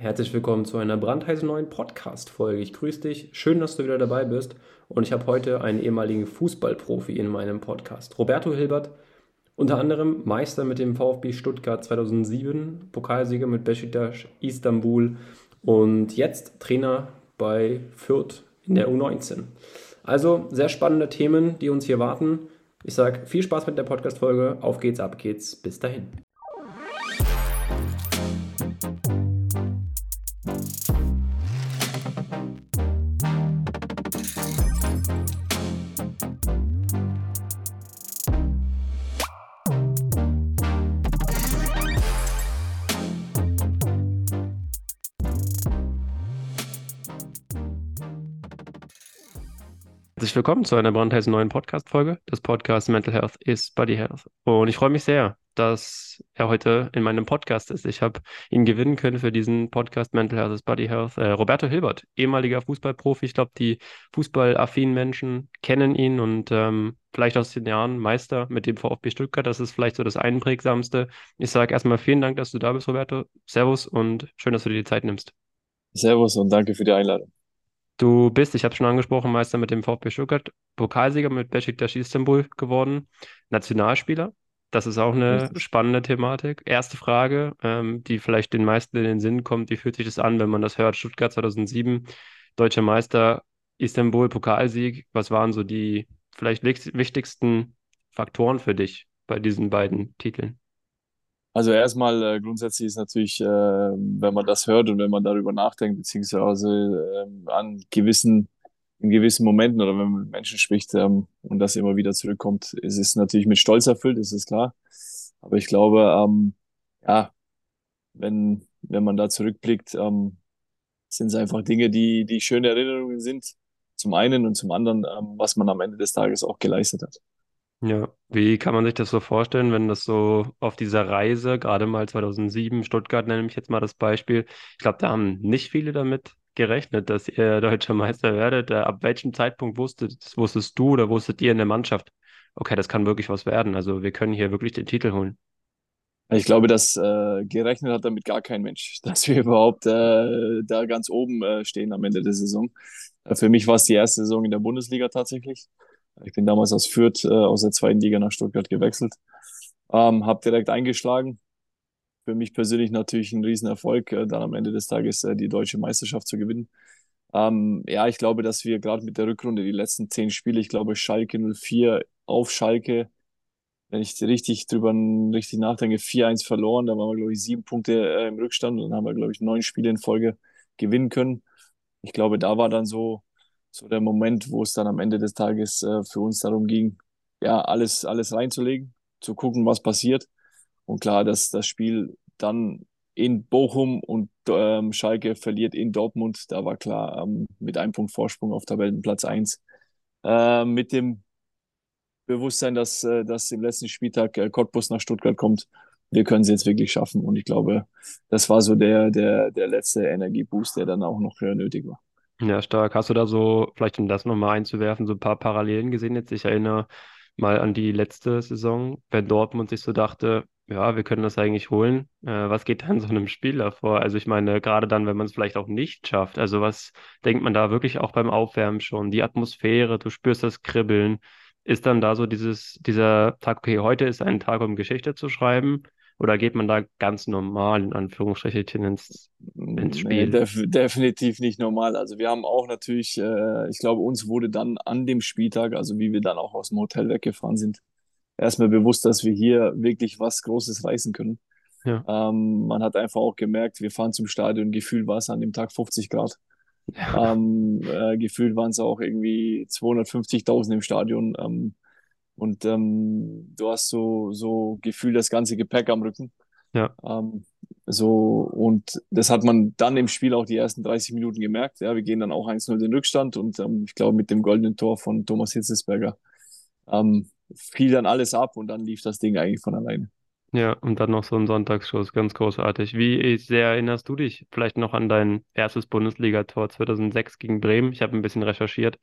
Herzlich willkommen zu einer brandheißen neuen Podcast-Folge. Ich grüße dich. Schön, dass du wieder dabei bist. Und ich habe heute einen ehemaligen Fußballprofi in meinem Podcast. Roberto Hilbert, unter anderem Meister mit dem VfB Stuttgart 2007, Pokalsieger mit Besiktas Istanbul und jetzt Trainer bei Fürth in der U19. Also sehr spannende Themen, die uns hier warten. Ich sage viel Spaß mit der Podcast-Folge. Auf geht's, ab geht's. Bis dahin. Herzlich willkommen zu einer brandheißen neuen Podcast-Folge des Podcasts Mental Health is Body Health. Und ich freue mich sehr, dass er heute in meinem Podcast ist. Ich habe ihn gewinnen können für diesen Podcast Mental Health is Body Health. Äh, Roberto Hilbert, ehemaliger Fußballprofi. Ich glaube, die fußballaffinen Menschen kennen ihn und ähm, vielleicht aus den Jahren Meister mit dem VfB Stuttgart. Das ist vielleicht so das Einprägsamste. Ich sage erstmal vielen Dank, dass du da bist, Roberto. Servus und schön, dass du dir die Zeit nimmst. Servus und danke für die Einladung. Du bist, ich habe schon angesprochen, Meister mit dem VfB Stuttgart, Pokalsieger mit Besiktas Istanbul geworden, Nationalspieler. Das ist auch eine spannende Thematik. Erste Frage, ähm, die vielleicht den meisten in den Sinn kommt, wie fühlt sich das an, wenn man das hört? Stuttgart 2007, deutscher Meister, Istanbul, Pokalsieg. Was waren so die vielleicht wichtigsten Faktoren für dich bei diesen beiden Titeln? Also erstmal äh, grundsätzlich ist natürlich, äh, wenn man das hört und wenn man darüber nachdenkt, beziehungsweise äh, an gewissen, in gewissen Momenten oder wenn man mit Menschen spricht ähm, und das immer wieder zurückkommt, ist es natürlich mit Stolz erfüllt, ist es klar. Aber ich glaube, ähm, ja, wenn, wenn man da zurückblickt, ähm, sind es einfach Dinge, die, die schöne Erinnerungen sind, zum einen und zum anderen, ähm, was man am Ende des Tages auch geleistet hat. Ja, wie kann man sich das so vorstellen, wenn das so auf dieser Reise, gerade mal 2007, Stuttgart nenne ich jetzt mal das Beispiel, ich glaube, da haben nicht viele damit gerechnet, dass ihr deutscher Meister werdet. Äh, ab welchem Zeitpunkt wusstet, wusstest du oder wusstet ihr in der Mannschaft, okay, das kann wirklich was werden. Also wir können hier wirklich den Titel holen. Ich glaube, dass äh, gerechnet hat damit gar kein Mensch, dass wir überhaupt äh, da ganz oben äh, stehen am Ende der Saison. Äh, für mich war es die erste Saison in der Bundesliga tatsächlich. Ich bin damals aus Fürth, äh, aus der zweiten Liga nach Stuttgart gewechselt. Ähm, habe direkt eingeschlagen. Für mich persönlich natürlich ein Riesenerfolg, äh, dann am Ende des Tages äh, die deutsche Meisterschaft zu gewinnen. Ähm, ja, ich glaube, dass wir gerade mit der Rückrunde die letzten zehn Spiele, ich glaube Schalke 04 auf Schalke, wenn ich richtig drüber richtig nachdenke, 4-1 verloren. Da waren wir, glaube ich, sieben Punkte äh, im Rückstand und dann haben wir, glaube ich, neun Spiele in Folge gewinnen können. Ich glaube, da war dann so so der Moment, wo es dann am Ende des Tages äh, für uns darum ging, ja, alles, alles reinzulegen, zu gucken, was passiert. Und klar, dass das Spiel dann in Bochum und ähm, Schalke verliert in Dortmund, da war klar, ähm, mit einem Punkt Vorsprung auf Tabellenplatz 1. Äh, mit dem Bewusstsein, dass, äh, dass im letzten Spieltag äh, Cottbus nach Stuttgart kommt, wir können es jetzt wirklich schaffen. Und ich glaube, das war so der, der, der letzte Energieboost, der dann auch noch äh, nötig war. Ja, stark. Hast du da so, vielleicht um das nochmal einzuwerfen, so ein paar Parallelen gesehen jetzt? Ich erinnere mal an die letzte Saison, wenn Dortmund sich so dachte, ja, wir können das eigentlich holen. Äh, was geht da in so einem Spiel davor? Also ich meine, gerade dann, wenn man es vielleicht auch nicht schafft. Also was denkt man da wirklich auch beim Aufwärmen schon? Die Atmosphäre, du spürst das Kribbeln. Ist dann da so dieses, dieser Tag, okay, heute ist ein Tag, um Geschichte zu schreiben? Oder geht man da ganz normal in Anführungsstrichen ins, ins Spiel? Nee, def definitiv nicht normal. Also wir haben auch natürlich, äh, ich glaube, uns wurde dann an dem Spieltag, also wie wir dann auch aus dem Hotel weggefahren sind, erstmal bewusst, dass wir hier wirklich was Großes reißen können. Ja. Ähm, man hat einfach auch gemerkt, wir fahren zum Stadion, gefühlt war es an dem Tag 50 Grad. Ja. Ähm, äh, gefühlt waren es auch irgendwie 250.000 im Stadion. Ähm, und ähm, du hast so, so Gefühl, das ganze Gepäck am Rücken. Ja. Ähm, so, und das hat man dann im Spiel auch die ersten 30 Minuten gemerkt. Ja, wir gehen dann auch 1-0 den Rückstand und ähm, ich glaube, mit dem goldenen Tor von Thomas Hitzesberger ähm, fiel dann alles ab und dann lief das Ding eigentlich von alleine. Ja, und dann noch so ein Sonntagsschuss, ganz großartig. Wie sehr erinnerst du dich vielleicht noch an dein erstes Bundesligator 2006 gegen Bremen? Ich habe ein bisschen recherchiert.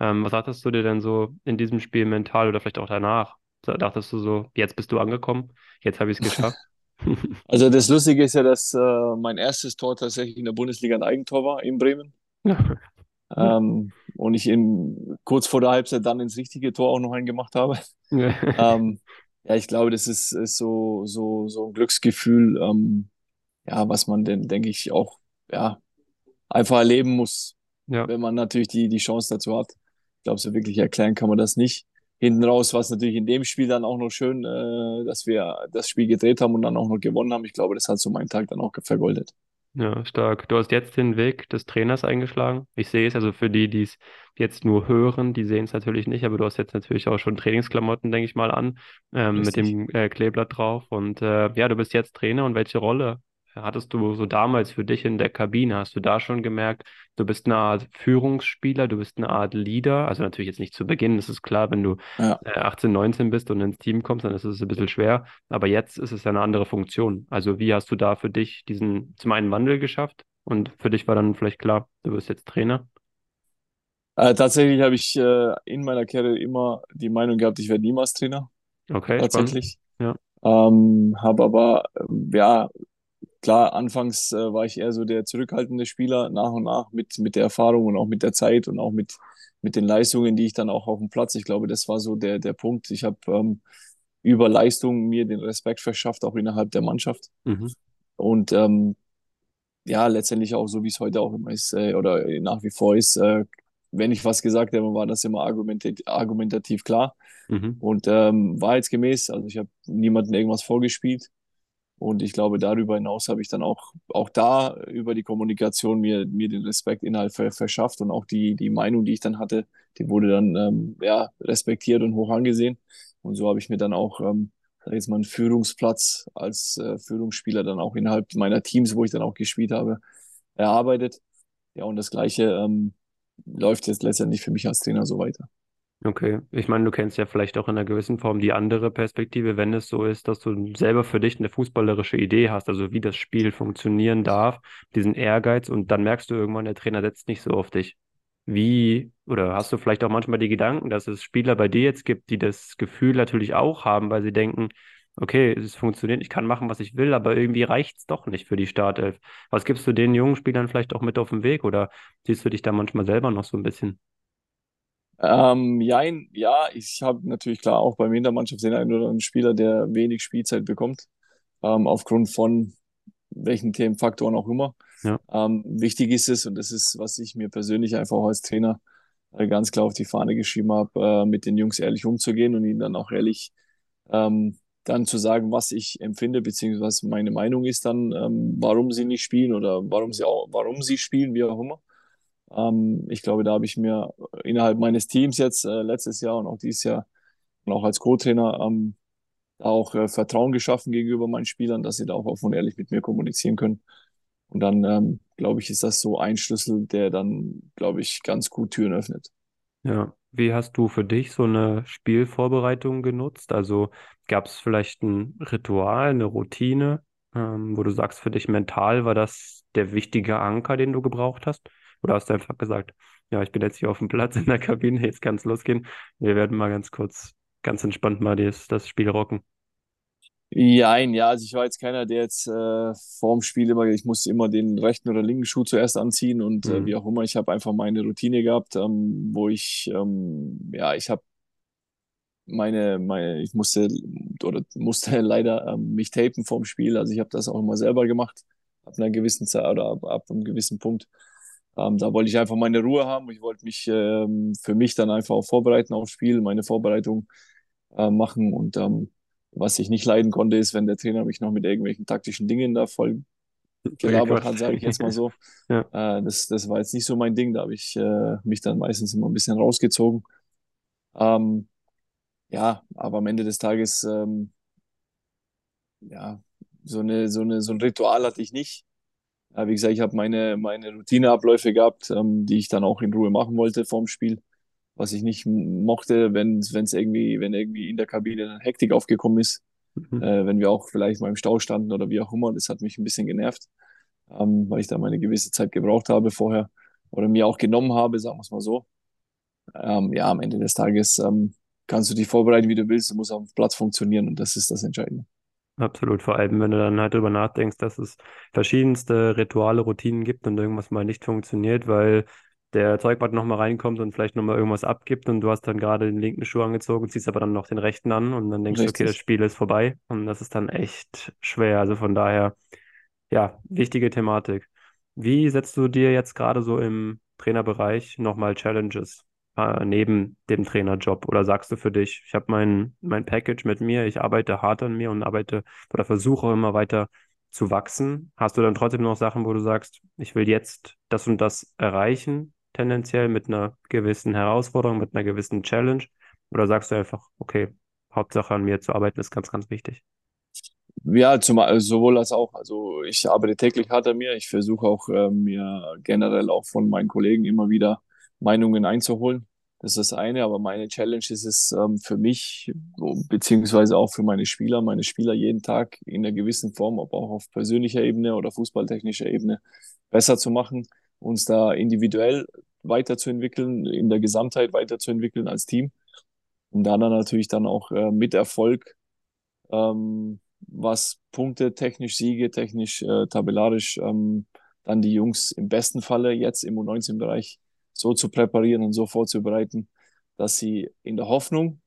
Ähm, was dachtest du dir denn so in diesem Spiel mental oder vielleicht auch danach? Dachtest du so, jetzt bist du angekommen, jetzt habe ich es geschafft? Also das Lustige ist ja, dass äh, mein erstes Tor tatsächlich in der Bundesliga ein Eigentor war in Bremen. Ähm, und ich in, kurz vor der Halbzeit dann ins richtige Tor auch noch einen gemacht habe. ähm, ja, ich glaube, das ist, ist so, so, so ein Glücksgefühl, ähm, ja, was man denn, denke ich, auch ja, einfach erleben muss, Ja, wenn man natürlich die, die Chance dazu hat. Ich glaube, so wirklich erklären kann man das nicht. Hinten raus war es natürlich in dem Spiel dann auch noch schön, äh, dass wir das Spiel gedreht haben und dann auch noch gewonnen haben. Ich glaube, das hat so meinen Tag dann auch vergoldet. ja, stark. Du hast jetzt den Weg des Trainers eingeschlagen. Ich sehe es, also für die, die es jetzt nur hören, die sehen es natürlich nicht, aber du hast jetzt natürlich auch schon Trainingsklamotten, denke ich mal, an, ähm, mit dem äh, Kleeblatt drauf. Und äh, ja, du bist jetzt Trainer und welche Rolle hattest du so damals für dich in der Kabine? Hast du da schon gemerkt, du bist eine Art Führungsspieler, du bist eine Art Leader? Also natürlich jetzt nicht zu Beginn, das ist klar, wenn du Ja. äh, 18, 19 bist und ins Team kommst, dann ist es ein bisschen schwer. Aber jetzt ist es ja eine andere Funktion. Also wie hast du da für dich diesen zum einen Wandel geschafft? Und für dich war dann vielleicht klar, du wirst jetzt Trainer. Äh, tatsächlich habe ich äh, in meiner Karriere immer die Meinung gehabt, ich werde niemals Trainer. Okay, spannend. Tatsächlich. Ja. Ähm, habe aber, ähm, ja, klar, anfangs äh, war ich eher so der zurückhaltende Spieler, nach und nach mit, mit der Erfahrung und auch mit der Zeit und auch mit, mit den Leistungen, die ich dann auch auf dem Platz, ich glaube, das war so der, der Punkt. Ich habe ähm, über Leistung mir den Respekt verschafft, auch innerhalb der Mannschaft. Mhm. Und ähm, ja, letztendlich auch so, wie es heute auch immer ist, äh, oder nach wie vor ist, äh, wenn ich was gesagt habe, war das immer argumentativ, argumentativ klar Mhm. und ähm, wahrheitsgemäß. Also ich habe niemandem irgendwas vorgespielt. Und ich glaube, darüber hinaus habe ich dann auch, auch da über die Kommunikation mir, mir den Respekt innerhalb ver verschafft und auch die, die Meinung, die ich dann hatte, die wurde dann ähm, ja, respektiert und hoch angesehen. Und so habe ich mir dann auch, ähm, sag jetzt mal, einen Führungsplatz als äh, Führungsspieler dann auch innerhalb meiner Teams, wo ich dann auch gespielt habe, erarbeitet. Ja, und das Gleiche ähm, läuft jetzt letztendlich für mich als Trainer so weiter. Okay, ich meine, du kennst ja vielleicht auch in einer gewissen Form die andere Perspektive, wenn es so ist, dass du selber für dich eine fußballerische Idee hast, also wie das Spiel funktionieren darf, diesen Ehrgeiz und dann merkst du irgendwann, der Trainer setzt nicht so auf dich. Wie, oder hast du vielleicht auch manchmal die Gedanken, dass es Spieler bei dir jetzt gibt, die das Gefühl natürlich auch haben, weil sie denken, okay, es funktioniert, ich kann machen, was ich will, aber irgendwie reicht es doch nicht für die Startelf. Was gibst du den jungen Spielern vielleicht auch mit auf den Weg oder siehst du dich da manchmal selber noch so ein bisschen? Ähm, jein, ja, ich habe natürlich klar auch bei mir in der Mannschaft den einen oder anderen Spieler, der wenig Spielzeit bekommt, ähm, aufgrund von welchen Themenfaktoren auch immer. Ja. Ähm, wichtig ist es, und das ist, was ich mir persönlich einfach auch als Trainer äh, ganz klar auf die Fahne geschrieben habe, äh, mit den Jungs ehrlich umzugehen und ihnen dann auch ehrlich ähm, dann zu sagen, was ich empfinde, beziehungsweise meine Meinung ist dann, ähm, warum sie nicht spielen oder warum sie auch, warum sie spielen, wie auch immer. Ähm, ich glaube, da habe ich mir innerhalb meines Teams jetzt äh, letztes Jahr und auch dieses Jahr und auch als Co-Trainer ähm, auch äh, Vertrauen geschaffen gegenüber meinen Spielern, dass sie da auch offen und ehrlich mit mir kommunizieren können. Und dann, ähm, glaube ich, ist das so ein Schlüssel, der dann, glaube ich, ganz gut Türen öffnet. Ja, wie hast du für dich so eine Spielvorbereitung genutzt? Also gab es vielleicht ein Ritual, eine Routine, ähm, wo du sagst, für dich mental war das der wichtige Anker, den du gebraucht hast? Oder hast du einfach gesagt, ja, ich bin jetzt hier auf dem Platz in der Kabine, jetzt kann es losgehen. Wir werden mal ganz kurz, ganz entspannt mal das, das Spiel rocken. Jein, ja, also ich war jetzt keiner, der jetzt äh, vorm Spiel immer, ich musste immer den rechten oder linken Schuh zuerst anziehen und äh, wie Mhm. auch immer. Ich habe einfach meine Routine gehabt, ähm, wo ich, ähm, ja, ich habe meine, meine, ich musste oder musste leider ähm, mich tapen vorm Spiel. Also ich habe das auch immer selber gemacht, ab einer gewissen Zeit oder ab, ab einem gewissen Punkt. Ähm, da wollte ich einfach meine Ruhe haben. Ich wollte mich ähm, für mich dann einfach auch vorbereiten aufs Spiel, meine Vorbereitung äh, machen. Und ähm, was ich nicht leiden konnte, ist, wenn der Trainer mich noch mit irgendwelchen taktischen Dingen da voll gelabert hat, sage ich jetzt mal so. Ja, Äh, das, das war jetzt nicht so mein Ding. Da habe ich äh, mich dann meistens immer ein bisschen rausgezogen. Ähm, ja, aber am Ende des Tages, ähm, ja, so eine, so eine, so ein Ritual hatte ich nicht. Ja, wie gesagt, ich habe meine, meine Routineabläufe gehabt, ähm, die ich dann auch in Ruhe machen wollte vorm Spiel. Was ich nicht mochte, wenn es irgendwie, wenn irgendwie in der Kabine dann Hektik aufgekommen ist, mhm. äh, wenn wir auch vielleicht mal im Stau standen oder wie auch immer. Das hat mich ein bisschen genervt, ähm, weil ich da meine gewisse Zeit gebraucht habe vorher oder mir auch genommen habe, sagen wir es mal so. Ähm, ja, am Ende des Tages ähm, kannst du dich vorbereiten, wie du willst. Du musst auf dem Platz funktionieren und das ist das Entscheidende. Absolut, vor allem, wenn du dann halt drüber nachdenkst, dass es verschiedenste Rituale, Routinen gibt und irgendwas mal nicht funktioniert, weil der Zeugwart nochmal reinkommt und vielleicht nochmal irgendwas abgibt und du hast dann gerade den linken Schuh angezogen, ziehst aber dann noch den rechten an und dann denkst du, okay, das Spiel ist vorbei und das ist dann echt schwer. Also von daher, ja, wichtige Thematik. Wie setzt du dir jetzt gerade so im Trainerbereich nochmal Challenges äh, neben dem Trainerjob? Oder sagst du für dich, ich habe mein, mein Package mit mir, ich arbeite hart an mir und arbeite oder versuche immer weiter zu wachsen? Hast du dann trotzdem noch Sachen, wo du sagst, ich will jetzt das und das erreichen, tendenziell mit einer gewissen Herausforderung, mit einer gewissen Challenge? Oder sagst du einfach, okay, Hauptsache an mir zu arbeiten ist ganz, ganz wichtig? Ja, zum, also sowohl als auch. Also ich arbeite täglich hart an mir. Ich versuche auch äh, mir generell auch von meinen Kollegen immer wieder Meinungen einzuholen. Das ist das eine, aber meine Challenge ist es ähm, für mich, beziehungsweise auch für meine Spieler, meine Spieler jeden Tag in einer gewissen Form, aber auch auf persönlicher Ebene oder fußballtechnischer Ebene besser zu machen, uns da individuell weiterzuentwickeln, in der Gesamtheit weiterzuentwickeln als Team, um da dann natürlich dann auch äh, mit Erfolg, ähm, was Punkte technisch, Siege technisch, äh, tabellarisch, ähm, dann die Jungs im besten Falle jetzt im U19-Bereich so zu präparieren und so vorzubereiten, dass sie in der Hoffnung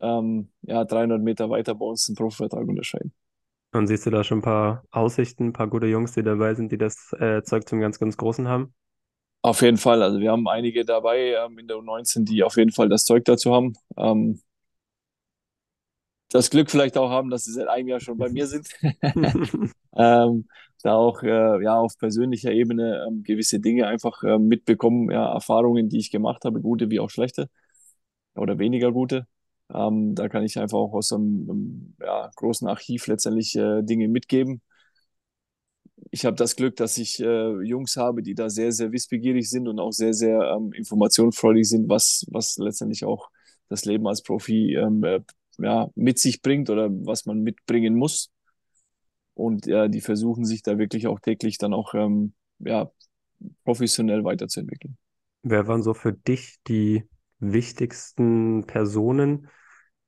ähm, ja, 300 Meter weiter bei uns einen Profivertrag unterscheiden. Und siehst du da schon ein paar Aussichten, ein paar gute Jungs, die dabei sind, die das äh, Zeug zum ganz, ganz Großen haben? Auf jeden Fall. Also wir haben einige dabei ähm, in der U19, die auf jeden Fall das Zeug dazu haben. Ähm, das Glück vielleicht auch haben, dass sie seit einem Jahr schon bei mir sind. ähm, da auch äh, ja auf persönlicher Ebene ähm, gewisse Dinge einfach äh, mitbekommen, ja, Erfahrungen, die ich gemacht habe, gute wie auch schlechte oder weniger gute. Ähm, da kann ich einfach auch aus einem, einem ja, großen Archiv letztendlich äh, Dinge mitgeben. Ich habe das Glück, dass ich äh, Jungs habe, die da sehr, sehr wissbegierig sind und auch sehr, sehr ähm, informationsfreudig sind, was, was letztendlich auch das Leben als Profi ähm, äh, ja, mit sich bringt oder was man mitbringen muss. Und ja, die versuchen sich da wirklich auch täglich dann auch ähm, ja, professionell weiterzuentwickeln. Wer waren so für dich die wichtigsten Personen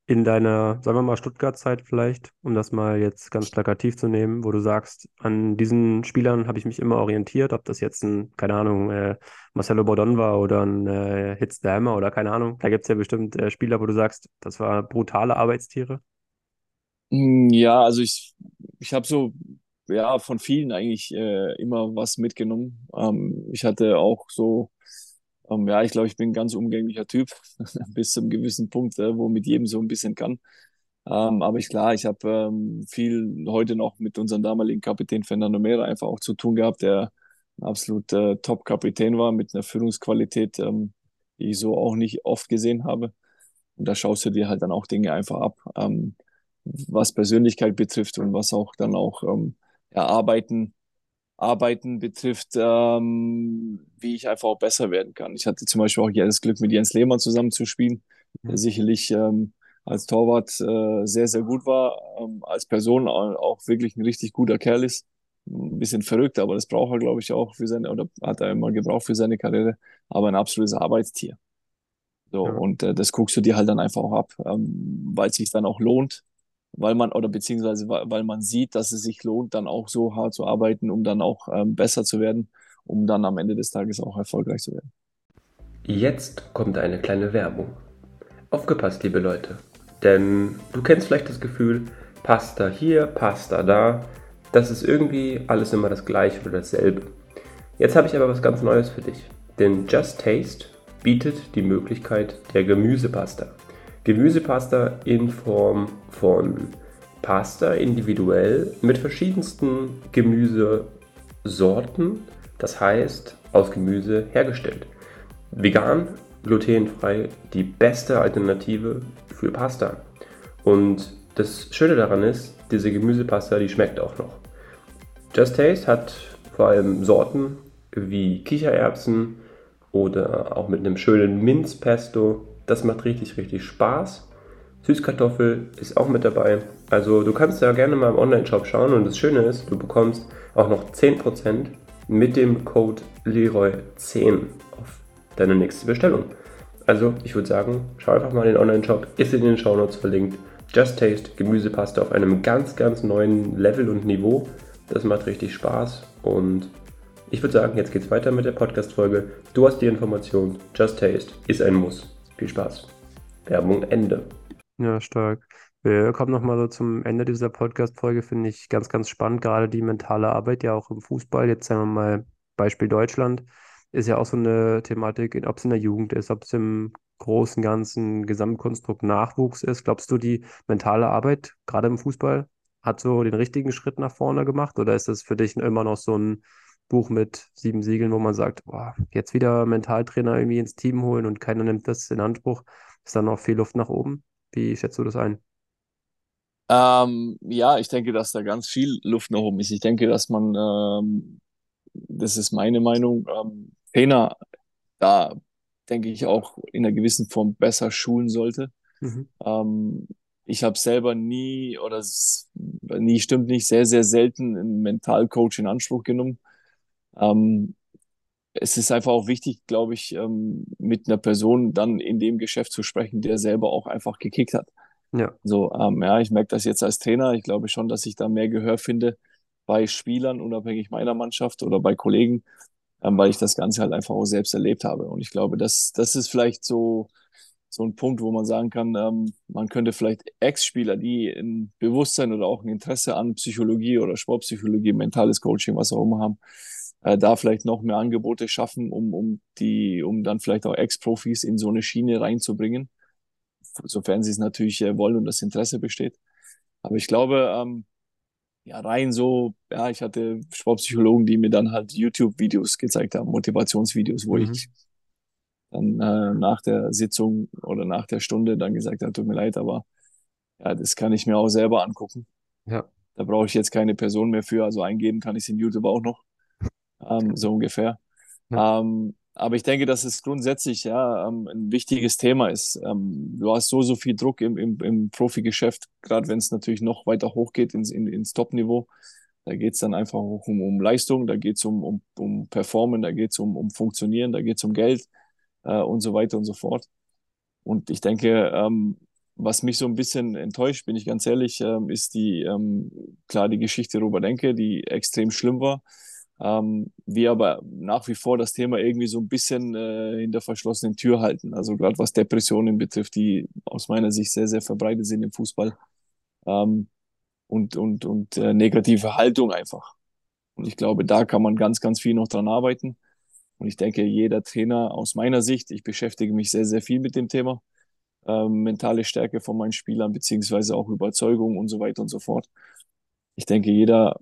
in deiner, sagen wir mal, Stuttgart-Zeit vielleicht, um das mal jetzt ganz plakativ zu nehmen, wo du sagst, an diesen Spielern habe ich mich immer orientiert, ob das jetzt ein, keine Ahnung, äh, Marcelo Bordon war oder ein äh, Hitz Dahmer oder keine Ahnung. Da gibt es ja bestimmt äh, Spieler, wo du sagst, das waren brutale Arbeitstiere. Mm, ja, also ich, ich habe so, ja, von vielen eigentlich äh, immer was mitgenommen. Ähm, ich hatte auch so, ähm, ja, ich glaube, ich bin ein ganz umgänglicher Typ, bis zum gewissen Punkt, äh, wo mit jedem so ein bisschen kann. Ähm, aber ich klar, ich habe ähm, viel heute noch mit unserem damaligen Kapitän Fernando Mera einfach auch zu tun gehabt, der ein absolut äh, Top-Kapitän war mit einer Führungsqualität, ähm, die ich so auch nicht oft gesehen habe. Und da schaust du dir halt dann auch Dinge einfach ab. Ähm, was Persönlichkeit betrifft und was auch dann auch ähm, ja, Arbeiten betrifft, ähm, wie ich einfach auch besser werden kann. Ich hatte zum Beispiel auch das Glück, mit Jens Lehmann zusammen zu spielen, der mhm. sicherlich ähm, als Torwart äh, sehr, sehr gut war, ähm, als Person auch wirklich ein richtig guter Kerl ist. Ein bisschen verrückt, aber das braucht er, glaube ich, auch für seine, oder hat er immer gebraucht für seine Karriere, aber ein absolutes Arbeitstier. So, ja. und äh, das guckst du dir halt dann einfach auch ab, ähm, weil es sich dann auch lohnt, weil man oder beziehungsweise weil man sieht, dass es sich lohnt, dann auch so hart zu arbeiten, um dann auch ähm, besser zu werden, um dann am Ende des Tages auch erfolgreich zu werden. Jetzt kommt eine kleine Werbung. Aufgepasst, liebe Leute. Denn du kennst vielleicht das Gefühl, Pasta hier, Pasta da. Das ist irgendwie alles immer das gleiche oder dasselbe. Jetzt habe ich aber was ganz Neues für dich. Denn Just Taste bietet die Möglichkeit der Gemüsepasta. Gemüsepasta in Form von Pasta individuell mit verschiedensten Gemüsesorten, das heißt aus Gemüse hergestellt. Vegan, glutenfrei, die beste Alternative für Pasta. Und das Schöne daran ist, diese Gemüsepasta, die schmeckt auch noch. Just Taste hat vor allem Sorten wie Kichererbsen oder auch mit einem schönen Minzpesto das macht richtig, richtig Spaß. Süßkartoffel ist auch mit dabei. Also du kannst da gerne mal im Online-Shop schauen und das Schöne ist, du bekommst auch noch 10% mit dem Code Leroy10 auf deine nächste Bestellung. Also ich würde sagen, schau einfach mal in den Online-Shop, ist in den Shownotes verlinkt Just Taste Gemüsepaste auf einem ganz, ganz neuen Level und Niveau. Das macht richtig Spaß und ich würde sagen, jetzt geht's weiter mit der Podcast-Folge. Du hast die Information. Just Taste ist ein Muss. Viel Spaß. Werbung Ende. Ja, stark. Wir kommen nochmal so zum Ende dieser Podcast-Folge, finde ich ganz, ganz spannend. Gerade die mentale Arbeit ja auch im Fußball. Jetzt sagen wir mal Beispiel Deutschland. Ist ja auch so eine Thematik, ob es in der Jugend ist, ob es im großen, ganzen Gesamtkonstrukt Nachwuchs ist. Glaubst du, die mentale Arbeit, gerade im Fußball, hat so den richtigen Schritt nach vorne gemacht? Oder ist das für dich immer noch so ein Buch mit sieben Siegeln, wo man sagt, boah, jetzt wieder Mentaltrainer irgendwie ins Team holen und keiner nimmt das in Anspruch? Ist da noch viel Luft nach oben? Wie schätzt du das ein? Ähm, ja, ich denke, dass da ganz viel Luft nach oben ist. Ich denke, dass man, ähm, das ist meine Meinung, ähm, Trainer da, denke ich, auch in einer gewissen Form besser schulen sollte. Mhm. Ähm, ich habe selber nie, oder nie stimmt nicht, sehr, sehr selten einen Mentalcoach in Anspruch genommen. Ähm, es ist einfach auch wichtig, glaube ich, ähm, mit einer Person dann in dem Geschäft zu sprechen, der selber auch einfach gekickt hat. Ja. So, ähm, ja, ich merke das jetzt als Trainer. Ich glaube schon, dass ich da mehr Gehör finde bei Spielern, unabhängig meiner Mannschaft oder bei Kollegen, ähm, weil ich das Ganze halt einfach auch selbst erlebt habe. Und ich glaube, das, das ist vielleicht so, so ein Punkt, wo man sagen kann, ähm, man könnte vielleicht Ex-Spieler, die ein Bewusstsein oder auch ein Interesse an Psychologie oder Sportpsychologie, mentales Coaching, was auch immer haben, äh, da vielleicht noch mehr Angebote schaffen, um, um die, um dann vielleicht auch Ex-Profis in so eine Schiene reinzubringen, sofern sie es natürlich äh, wollen und das Interesse besteht. Aber ich glaube, ähm, ja, rein so, ja, ich hatte Sportpsychologen, die mir dann halt YouTube-Videos gezeigt haben, Motivationsvideos, wo mhm. ich dann äh, nach der Sitzung oder nach der Stunde dann gesagt habe, tut mir leid, aber ja, das kann ich mir auch selber angucken. Ja. Da brauche ich jetzt keine Person mehr für, also eingeben kann ich es in YouTube auch noch ähm, so ungefähr. Ja. Ähm, aber ich denke, dass es grundsätzlich ja ähm, ein wichtiges Thema ist. Ähm, du hast so, so viel Druck im, im, im Profigeschäft, gerade wenn es natürlich noch weiter hochgeht ins, in, ins Top-Niveau. Da geht es dann einfach um, um Leistung, da geht es um, um, um Performen, da geht es um, um Funktionieren, da geht es um Geld äh, und so weiter und so fort. Und ich denke, ähm, was mich so ein bisschen enttäuscht, bin ich ganz ehrlich, ähm, ist die, ähm, klar, die Geschichte Robert Enke, die extrem schlimm war. Ähm, wir aber nach wie vor das Thema irgendwie so ein bisschen äh, hinter verschlossenen Tür halten. Also gerade was Depressionen betrifft, die aus meiner Sicht sehr, sehr verbreitet sind im Fußball. Ähm, und und, und äh, negative Haltung einfach. Und ich glaube, da kann man ganz, ganz viel noch dran arbeiten. Und ich denke, jeder Trainer aus meiner Sicht, ich beschäftige mich sehr, sehr viel mit dem Thema, ähm, mentale Stärke von meinen Spielern, beziehungsweise auch Überzeugung und so weiter und so fort. Ich denke, jeder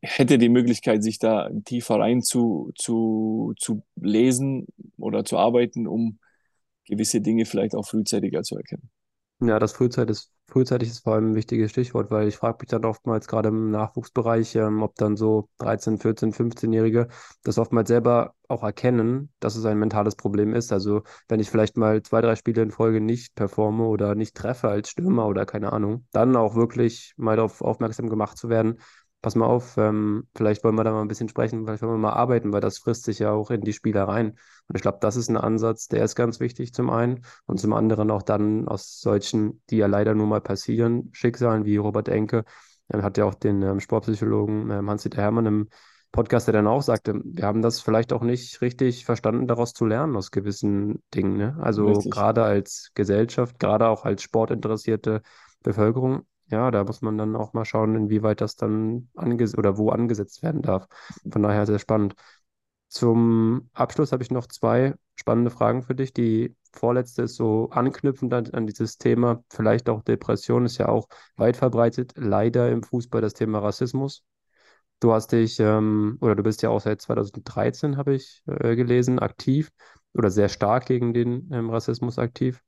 hätte die Möglichkeit, sich da tiefer rein zu, zu, zu lesen oder zu arbeiten, um gewisse Dinge vielleicht auch frühzeitiger zu erkennen. Ja, das frühzeitig ist, frühzeitig ist vor allem ein wichtiges Stichwort, weil ich frage mich dann oftmals gerade im Nachwuchsbereich, ähm, ob dann so 13, 14, 15-Jährige das oftmals selber auch erkennen, dass es ein mentales Problem ist. Also wenn ich vielleicht mal zwei, drei Spiele in Folge nicht performe oder nicht treffe als Stürmer oder keine Ahnung, dann auch wirklich mal darauf aufmerksam gemacht zu werden, pass mal auf, ähm, vielleicht wollen wir da mal ein bisschen sprechen, vielleicht wollen wir mal arbeiten, weil das frisst sich ja auch in die Spieler rein. Und ich glaube, das ist ein Ansatz, der ist ganz wichtig zum einen und zum anderen auch dann aus solchen, die ja leider nur mal passieren, Schicksalen wie Robert Enke, er hat ja auch den ähm, Sportpsychologen ähm, Hans-Dieter Hermann im Podcast, der dann auch sagte, wir haben das vielleicht auch nicht richtig verstanden, daraus zu lernen aus gewissen Dingen. Ne? Also gerade als Gesellschaft, gerade auch als sportinteressierte Bevölkerung ja, da muss man dann auch mal schauen, inwieweit das dann angesetzt oder wo angesetzt werden darf. Von daher sehr spannend. Zum Abschluss habe ich noch zwei spannende Fragen für dich. Die vorletzte ist so anknüpfend an, an dieses Thema, vielleicht auch Depression ist ja auch weit verbreitet, leider im Fußball das Thema Rassismus. Du hast dich, ähm, oder du bist ja auch seit 2013, habe ich äh, gelesen, aktiv oder sehr stark gegen den ähm, Rassismus aktiv.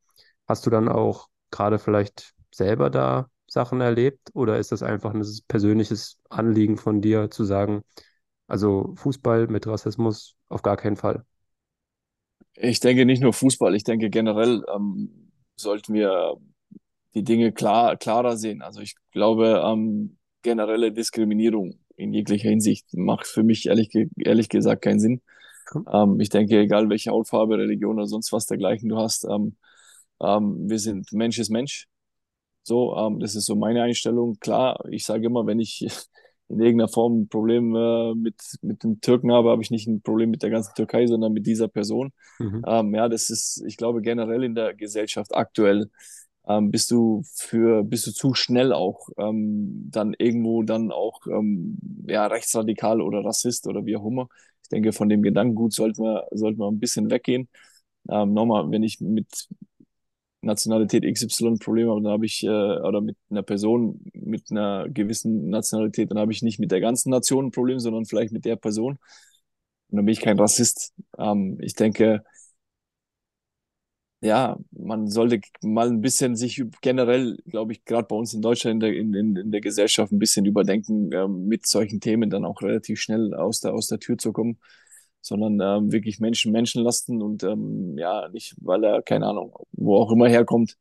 Hast du dann auch gerade vielleicht selber da Sachen erlebt oder ist das einfach ein persönliches Anliegen von dir zu sagen, also Fußball mit Rassismus auf gar keinen Fall? Ich denke nicht nur Fußball, ich denke generell ähm, sollten wir die Dinge klar, klarer sehen. Also ich glaube, ähm, generelle Diskriminierung in jeglicher Hinsicht macht für mich ehrlich, ehrlich gesagt keinen Sinn. Ähm, ich denke, egal welche Hautfarbe, Religion oder sonst was dergleichen du hast, ähm, ähm, wir sind Mensch ist Mensch So, ähm, das ist so meine Einstellung. Klar, ich sage immer, wenn ich in irgendeiner Form ein Problem äh, mit, mit den Türken habe, habe ich nicht ein Problem mit der ganzen Türkei, sondern mit dieser Person. Mhm. Ähm, ja, das ist, ich glaube, generell in der Gesellschaft aktuell ähm, bist du für, bist du zu schnell auch ähm, dann irgendwo dann auch ähm, ja, rechtsradikal oder Rassist oder wie auch immer. Ich denke, von dem Gedankengut sollten wir, sollten wir ein bisschen weggehen. Ähm, nochmal, wenn ich mit Nationalität XY Probleme habe, dann habe ich, äh, oder mit einer Person mit einer gewissen Nationalität, dann habe ich nicht mit der ganzen Nation ein Problem, sondern vielleicht mit der Person. Und dann bin ich kein Rassist. Ähm, ich denke, ja, man sollte mal ein bisschen sich generell, glaube ich, gerade bei uns in Deutschland in der, in, in der Gesellschaft ein bisschen überdenken, ähm, mit solchen Themen dann auch relativ schnell aus der, aus der Tür zu kommen, sondern ähm, wirklich Menschen Menschen lassen und ähm, ja, nicht, weil er, keine Ahnung, wo auch immer herkommt,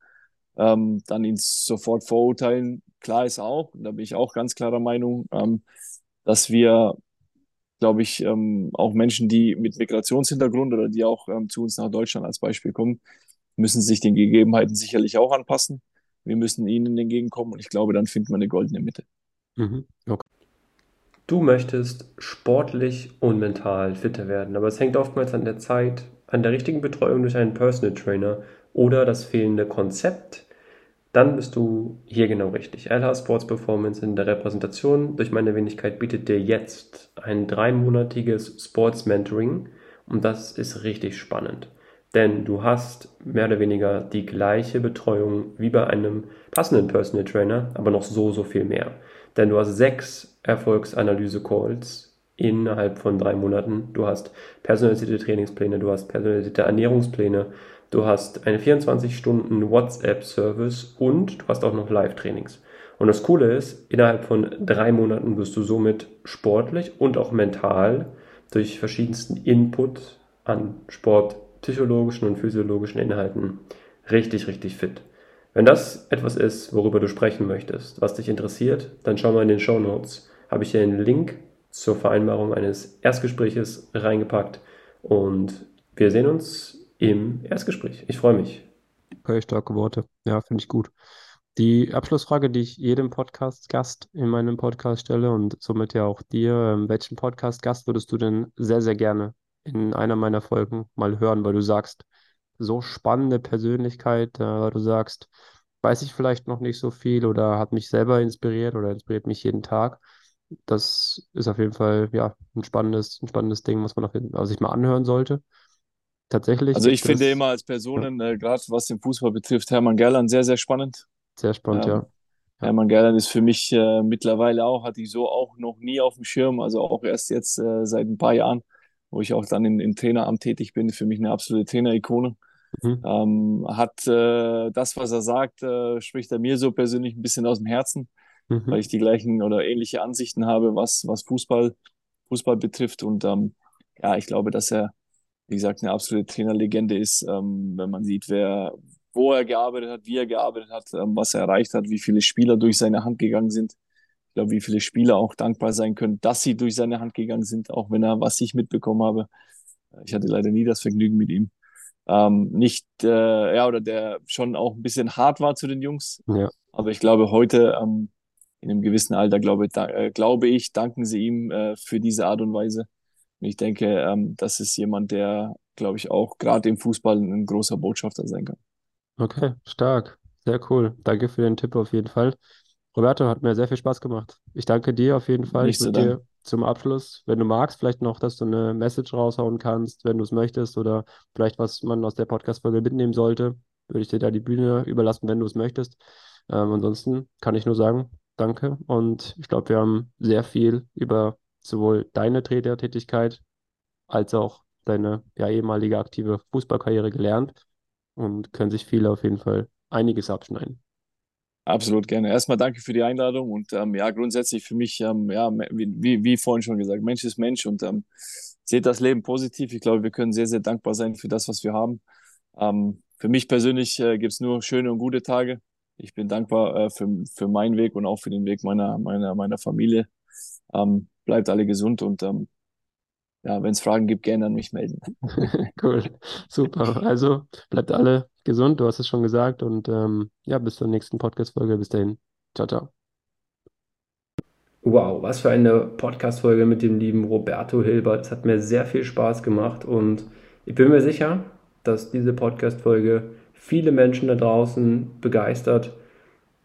ähm, dann ihn sofort verurteilen. Klar ist auch, da bin ich auch ganz klarer Meinung, ähm, dass wir glaube ich, ähm, auch Menschen, die mit Migrationshintergrund oder die auch ähm, zu uns nach Deutschland als Beispiel kommen, müssen sich den Gegebenheiten sicherlich auch anpassen. Wir müssen ihnen entgegenkommen und ich glaube, dann findet man eine goldene Mitte. Mhm. Okay. Du möchtest sportlich und mental fitter werden, aber es hängt oftmals an der Zeit, an der richtigen Betreuung durch einen Personal Trainer oder das fehlende Konzept dann bist du hier genau richtig. LH Sports Performance in der Repräsentation durch meine Wenigkeit bietet dir jetzt ein dreimonatiges Sports Mentoring und das ist richtig spannend. Denn du hast mehr oder weniger die gleiche Betreuung wie bei einem passenden Personal Trainer, aber noch so, so viel mehr. Denn du hast sechs Erfolgsanalyse-Calls innerhalb von drei Monaten. Du hast personalisierte Trainingspläne, du hast personalisierte Ernährungspläne, du hast eine 24-Stunden WhatsApp-Service und du hast auch noch Live-Trainings. Und das Coole ist, innerhalb von drei Monaten wirst du somit sportlich und auch mental durch verschiedensten Input an sportpsychologischen und physiologischen Inhalten richtig, richtig fit. Wenn das etwas ist, worüber du sprechen möchtest, was dich interessiert, dann schau mal in den Show Notes. Habe ich hier einen Link zur Vereinbarung eines Erstgespräches reingepackt und wir sehen uns im Erstgespräch. Ich freue mich. Okay, starke Worte. Ja, finde ich gut. Die Abschlussfrage, die ich jedem Podcast-Gast in meinem Podcast stelle und somit ja auch dir, ähm, welchen Podcast-Gast würdest du denn sehr, sehr gerne in einer meiner Folgen mal hören, weil du sagst, so spannende Persönlichkeit, äh, weil du sagst, weiß ich vielleicht noch nicht so viel oder hat mich selber inspiriert oder inspiriert mich jeden Tag. Das ist auf jeden Fall ja ein spannendes, ein spannendes Ding, was man auf jeden Fall sich mal anhören sollte. Tatsächlich Also ich finde es, immer als ja, Personen, äh, gerade was den Fußball betrifft, Hermann Gerland sehr, sehr spannend. sehr spannend, Ähm, ja. Ja, Hermann Gerland ist für mich äh, mittlerweile auch, hatte ich so auch noch nie auf dem Schirm, also auch erst jetzt äh, seit ein paar Jahren, wo ich auch dann im Traineramt tätig bin, für mich eine absolute Trainerikone. Mhm, Ähm, hat äh, das, was er sagt, äh, spricht er mir so persönlich ein bisschen aus dem Herzen, weil mhm, ich die gleichen oder ähnliche Ansichten habe, was, was Fußball, Fußball betrifft. Und ähm, ja, ich glaube, dass er wie gesagt, eine absolute Trainerlegende ist, ähm, wenn man sieht, wer, wo er gearbeitet hat, wie er gearbeitet hat, ähm, was er erreicht hat, wie viele Spieler durch seine Hand gegangen sind. Ich glaube, wie viele Spieler auch dankbar sein können, dass sie durch seine Hand gegangen sind, auch wenn er, was ich mitbekommen habe. Ich hatte leider nie das Vergnügen mit ihm. Ähm, nicht, äh, ja, oder der schon auch ein bisschen hart war zu den Jungs. ja, Aber ich glaube, heute, ähm, in einem gewissen Alter, glaube, da, äh, glaube ich, danken sie ihm äh, für diese Art und Weise. Und ich denke, ähm, das ist jemand, der, glaube ich, auch gerade im Fußball ein großer Botschafter sein kann. okay, stark, sehr cool. Danke für den Tipp auf jeden Fall. Roberto, hat mir sehr viel Spaß gemacht. Ich danke dir auf jeden Fall. Ich Nicht zu würde dir zum Abschluss, wenn du magst, vielleicht noch, dass du eine Message raushauen kannst, wenn du es möchtest, oder vielleicht was man aus der Podcast-Folge mitnehmen sollte, würde ich dir da die Bühne überlassen, wenn du es möchtest. Ähm, ansonsten kann ich nur sagen, danke. Und ich glaube, wir haben sehr viel über sowohl deine Trainertätigkeit als auch deine ja, ehemalige aktive Fußballkarriere gelernt und können sich viele auf jeden Fall einiges abschneiden. Absolut gerne. Erstmal danke für die Einladung und ähm, ja, grundsätzlich für mich, ähm, ja, wie, wie, vorhin schon gesagt, Mensch ist Mensch und ähm, seht das Leben positiv. Ich glaube, wir können sehr, sehr dankbar sein für das, was wir haben. Ähm, für mich persönlich äh, gibt es nur schöne und gute Tage. Ich bin dankbar äh, für, für meinen Weg und auch für den Weg meiner, meiner, meiner Familie. Ähm, bleibt alle gesund und ähm, ja, wenn es Fragen gibt, gerne an mich melden. Cool, super. Also bleibt alle gesund, du hast es schon gesagt. Und ähm, ja, bis zur nächsten Podcast-Folge. Bis dahin. Ciao, ciao. Wow, was für eine Podcast-Folge mit dem lieben Roberto Hilbert. Es hat mir sehr viel Spaß gemacht und ich bin mir sicher, dass diese Podcast-Folge viele Menschen da draußen begeistert.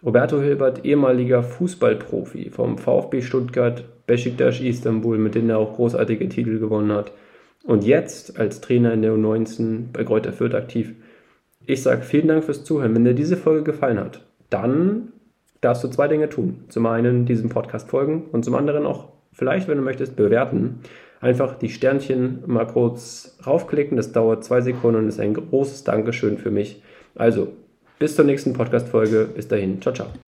Roberto Hilbert, ehemaliger Fußballprofi vom VfB Stuttgart, Besiktas Istanbul, mit denen er auch großartige Titel gewonnen hat. Und jetzt als Trainer in der U19 bei Greuther Fürth aktiv. Ich sage vielen Dank fürs Zuhören. Wenn dir diese Folge gefallen hat, dann darfst du zwei Dinge tun. Zum einen diesem Podcast folgen und zum anderen auch vielleicht, wenn du möchtest, bewerten. Einfach die Sternchen mal kurz raufklicken. Das dauert zwei Sekunden und ist ein großes Dankeschön für mich. Also, bis zur nächsten Podcast-Folge. Bis dahin. Ciao, ciao.